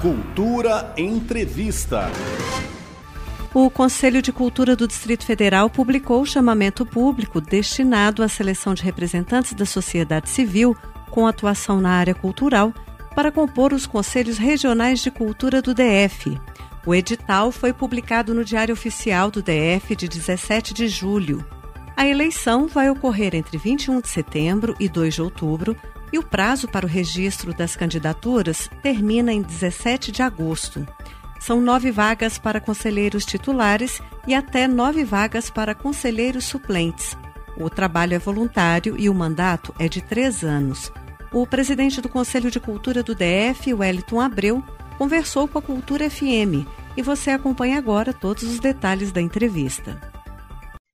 Cultura Entrevista. O Conselho de Cultura do Distrito Federal publicou o chamamento público destinado à seleção de representantes da sociedade civil com atuação na área cultural para compor os Conselhos Regionais de Cultura do DF. O edital foi publicado no Diário Oficial do DF de 17 de julho. A eleição vai ocorrer entre 21 de setembro e 2 de outubro e o prazo para o registro das candidaturas termina em 17 de agosto. São nove vagas para conselheiros titulares e até nove vagas para conselheiros suplentes. O trabalho é voluntário e o mandato é de três anos. O presidente do Conselho de Cultura do DF, Wellington Abreu, conversou com a Cultura FM e você acompanha agora todos os detalhes da entrevista.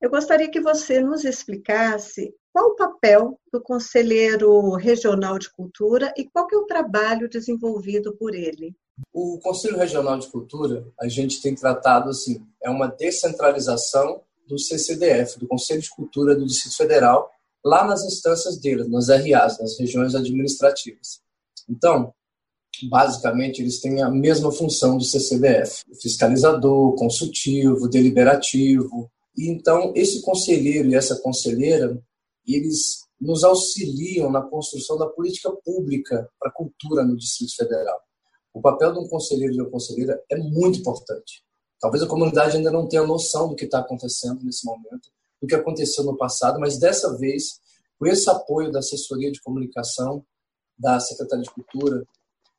Eu gostaria que você nos explicasse qual o papel do Conselheiro Regional de Cultura e qual é o trabalho desenvolvido por ele. O Conselho Regional de Cultura, a gente tem tratado assim, é uma descentralização do CCDF, do Conselho de Cultura do Distrito Federal, lá nas instâncias dele, nas RAs, nas regiões administrativas. Então, basicamente, eles têm a mesma função do CCDF: fiscalizador, consultivo, deliberativo. E então, esse conselheiro e essa conselheira, eles nos auxiliam na construção da política pública para a cultura no Distrito Federal. O papel de um conselheiro e de uma conselheira é muito importante. Talvez a comunidade ainda não tenha noção do que está acontecendo nesse momento, do que aconteceu no passado, mas dessa vez, com esse apoio da assessoria de comunicação, da Secretaria de Cultura,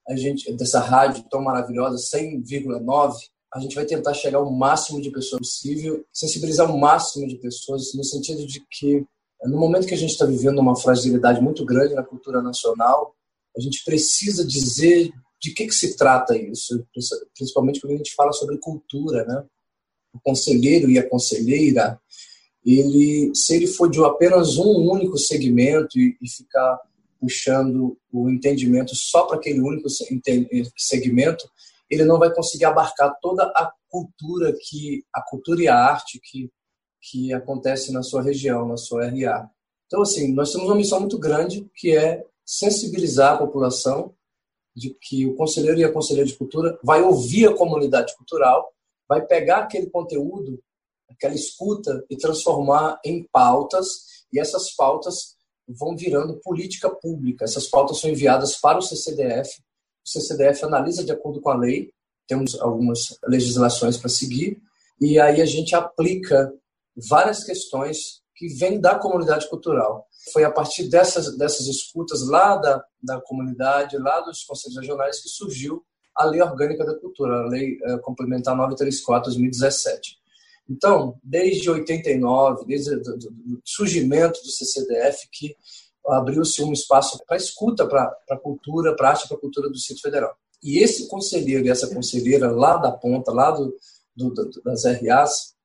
a gente dessa rádio tão maravilhosa, 100,9, a gente vai tentar chegar ao máximo de pessoas possível, sensibilizar o máximo de pessoas, no sentido de que, no momento que a gente está vivendo uma fragilidade muito grande na cultura nacional, a gente precisa dizer de que, que se trata isso, principalmente quando a gente fala sobre cultura, né? O conselheiro e a conselheira, ele, se ele for de apenas um único segmento e, e ficar puxando o entendimento só para aquele único segmento, ele não vai conseguir abarcar toda a cultura que a cultura e a arte que que acontece na sua região, na sua RA. Então assim, nós temos uma missão muito grande que é sensibilizar a população de que o conselheiro e a conselheira de cultura vai ouvir a comunidade cultural, vai pegar aquele conteúdo, aquela escuta e transformar em pautas, e essas pautas vão virando política pública. Essas pautas são enviadas para o CCDF, o CCDF analisa de acordo com a lei, temos algumas legislações para seguir, e aí a gente aplica várias questões que vêm da comunidade cultural. Foi a partir dessas, dessas escutas lá da, da comunidade, lá dos conselhos regionais, que surgiu a Lei Orgânica da Cultura, a Lei uh, Complementar 934 2017. Então, desde 89, desde o surgimento do CCDF, que abriu-se um espaço para escuta para a cultura, para arte para a cultura do Distrito Federal. E esse conselheiro e essa conselheira lá da ponta, lá do, do, das RAs,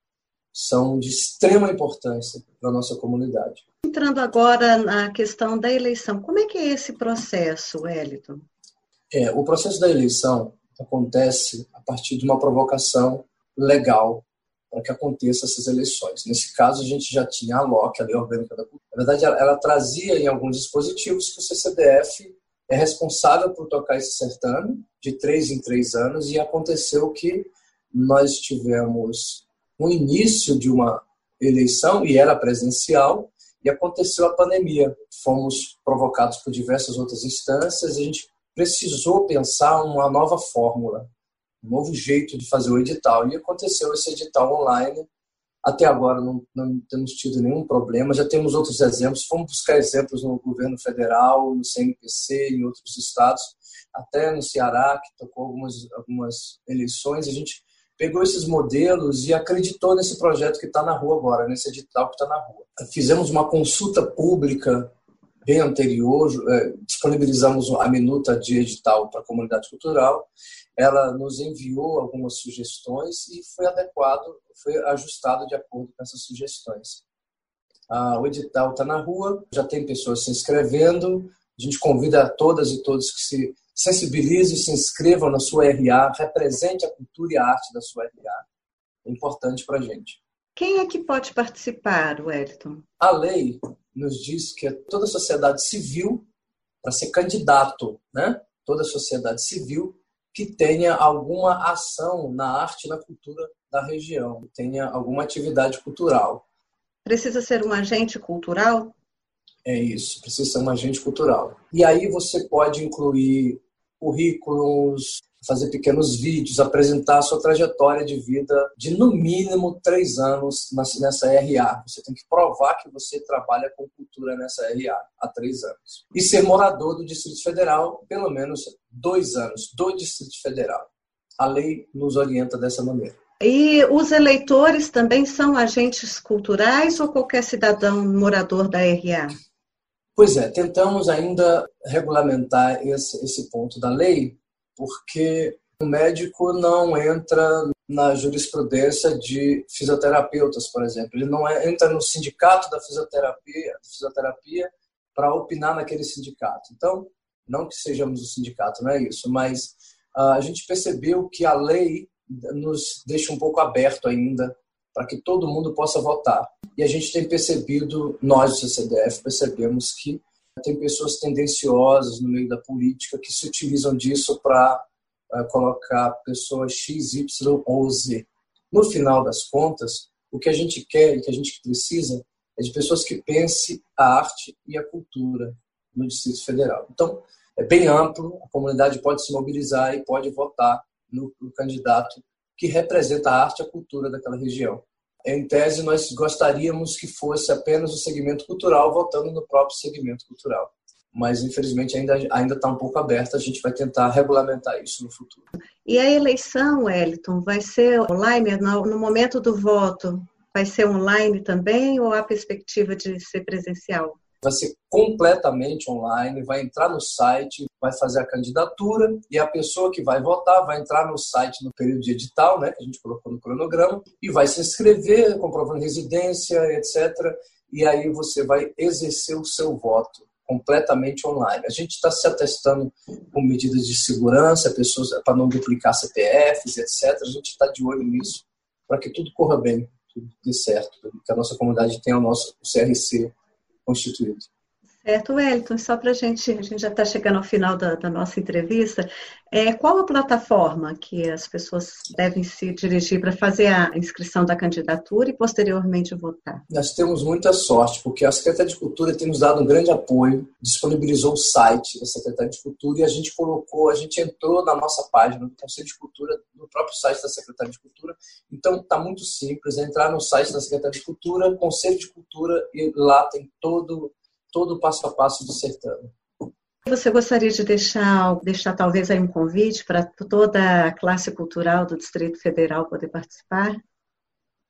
são de extrema importância para a nossa comunidade. Entrando agora na questão da eleição, como é que é esse processo, Wellington? É, o processo da eleição acontece a partir de uma provocação legal para que aconteça essas eleições. Nesse caso, a gente já tinha a LOC, a Lei Orgânica da Cultura. Na verdade, ela, ela trazia em alguns dispositivos que o CCDF é responsável por tocar esse certame de três em três anos e aconteceu que nós tivemos o início de uma eleição e era presencial e aconteceu a pandemia. Fomos provocados por diversas outras instâncias e a gente precisou pensar uma nova fórmula um novo jeito de fazer o edital. E aconteceu esse edital online. Até agora não, não temos tido nenhum problema. Já temos outros exemplos. Fomos buscar exemplos no governo federal, no CNPC, em outros estados, até no Ceará, que tocou algumas, algumas eleições. A gente pegou esses modelos e acreditou nesse projeto que está na rua agora, nesse edital que está na rua. Fizemos uma consulta pública bem anterior, é, disponibilizamos a minuta de edital para a comunidade cultural ela nos enviou algumas sugestões e foi adequado, foi ajustado de acordo com essas sugestões. Ah, o edital está na rua, já tem pessoas se inscrevendo, a gente convida a todas e todos que se sensibilizem, se inscrevam na sua RA, represente a cultura e a arte da sua RA. É importante para a gente. Quem é que pode participar, Wellington? A lei nos diz que é toda a sociedade civil, para ser candidato, né? toda a sociedade civil que tenha alguma ação na arte e na cultura da região, tenha alguma atividade cultural. Precisa ser um agente cultural? É isso, precisa ser um agente cultural. E aí você pode incluir currículos, fazer pequenos vídeos, apresentar a sua trajetória de vida de no mínimo três anos nessa RA. Você tem que provar que você trabalha com cultura nessa RA há três anos. E ser morador do Distrito Federal pelo menos dois anos do Distrito Federal. A lei nos orienta dessa maneira. E os eleitores também são agentes culturais ou qualquer cidadão morador da RA? Pois é, tentamos ainda regulamentar esse, esse ponto da lei, porque o médico não entra na jurisprudência de fisioterapeutas, por exemplo. Ele não é, entra no sindicato da fisioterapia, fisioterapia para opinar naquele sindicato. Então, não que sejamos o sindicato, não é isso, mas uh, a gente percebeu que a lei nos deixa um pouco aberto ainda para que todo mundo possa votar. E a gente tem percebido, nós do CCDF percebemos que tem pessoas tendenciosas no meio da política que se utilizam disso para eh, colocar pessoas X, Y ou Z. No final das contas, o que a gente quer e que a gente precisa é de pessoas que pensem a arte e a cultura no Distrito Federal. Então, é bem amplo, a comunidade pode se mobilizar e pode votar no, no candidato que representa a arte e a cultura daquela região. Em tese, nós gostaríamos que fosse apenas o segmento cultural votando no próprio segmento cultural. Mas, infelizmente, ainda ainda está um pouco aberto. A gente vai tentar regulamentar isso no futuro. E a eleição, Wellington, vai ser online no momento do voto? Vai ser online também ou há perspectiva de ser presencial? Vai ser completamente online, vai entrar no site, vai fazer a candidatura e a pessoa que vai votar vai entrar no site no período de edital, né, que a gente colocou no cronograma, e vai se inscrever, comprovando residência, etc. E aí você vai exercer o seu voto completamente online. A gente está se atestando com medidas de segurança, pessoas para não duplicar CPFs, etc. A gente está de olho nisso para que tudo corra bem, tudo dê certo, que a nossa comunidade tenha o nosso CRC constituído. Certo, Wellington, só para a gente, a gente já está chegando ao final da, da, nossa entrevista, é, qual a plataforma que as pessoas devem se dirigir para fazer a inscrição da candidatura e posteriormente votar? Nós temos muita sorte, porque a Secretaria de Cultura tem nos dado um grande apoio, disponibilizou o site da Secretaria de Cultura e a gente colocou, a gente entrou na nossa página do Conselho de Cultura, no próprio site da Secretaria de Cultura, então está muito simples, é entrar no site da Secretaria de Cultura, Conselho de Cultura, e lá tem todo todo o passo a passo do certame. Você gostaria de deixar, deixar talvez aí um convite para toda a classe cultural do Distrito Federal poder participar?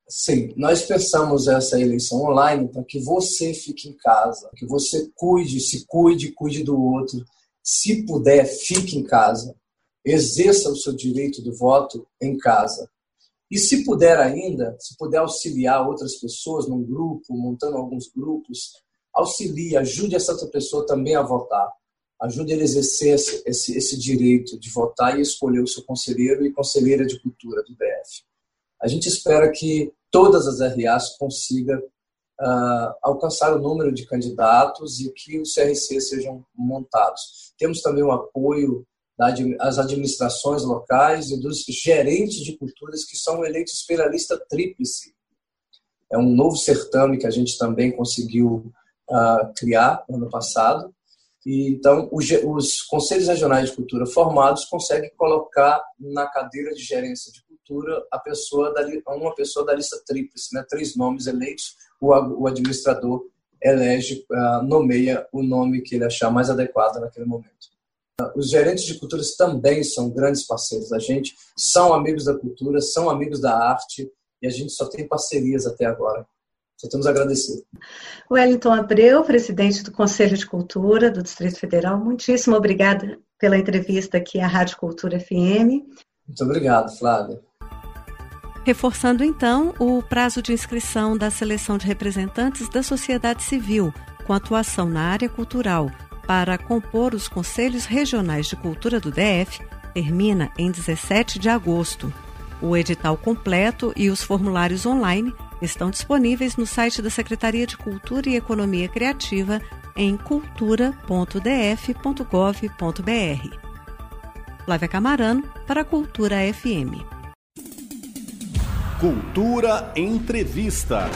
Sim, nós pensamos essa eleição online para que você fique em casa, que você cuide, se cuide, cuide do outro. Se puder, fique em casa. Exerça o seu direito do voto em casa. E se puder ainda, se puder auxiliar outras pessoas num grupo, montando alguns grupos, auxilie, ajude essa pessoa também a votar. Ajude ele a exercer esse, esse, esse direito de votar e escolher o seu conselheiro e conselheira de cultura do DF. A gente espera que todas as RAs consigam uh, alcançar o número de candidatos e que os CRC sejam montados. Temos também o apoio das administrações locais e dos gerentes de culturas que são eleitos pela lista tríplice. É um novo certame que a gente também conseguiu uh, criar no ano passado. E, então, os, os, conselhos regionais de cultura formados conseguem colocar na cadeira de gerência de cultura a pessoa da, uma pessoa da lista tríplice, né? três nomes eleitos, o, o administrador elege, uh, nomeia o nome que ele achar mais adequado naquele momento. Uh, os gerentes de culturas também são grandes parceiros da gente, são amigos da cultura, são amigos da arte, e a gente só tem parcerias até agora. Só temos a agradecer. Wellington Abreu, presidente do Conselho de Cultura do Distrito Federal, muitíssimo obrigada pela entrevista aqui à Rádio Cultura FM. Muito obrigado, Flávia. Reforçando então o prazo de inscrição da seleção de representantes da sociedade civil com atuação na área cultural para compor os conselhos regionais de cultura do DF termina em 17 de agosto. O edital completo e os formulários online estão disponíveis no site da Secretaria de Cultura e Economia Criativa em cultura.df.gov.br. Flávia Camarano, para a Cultura FM. Cultura Entrevista.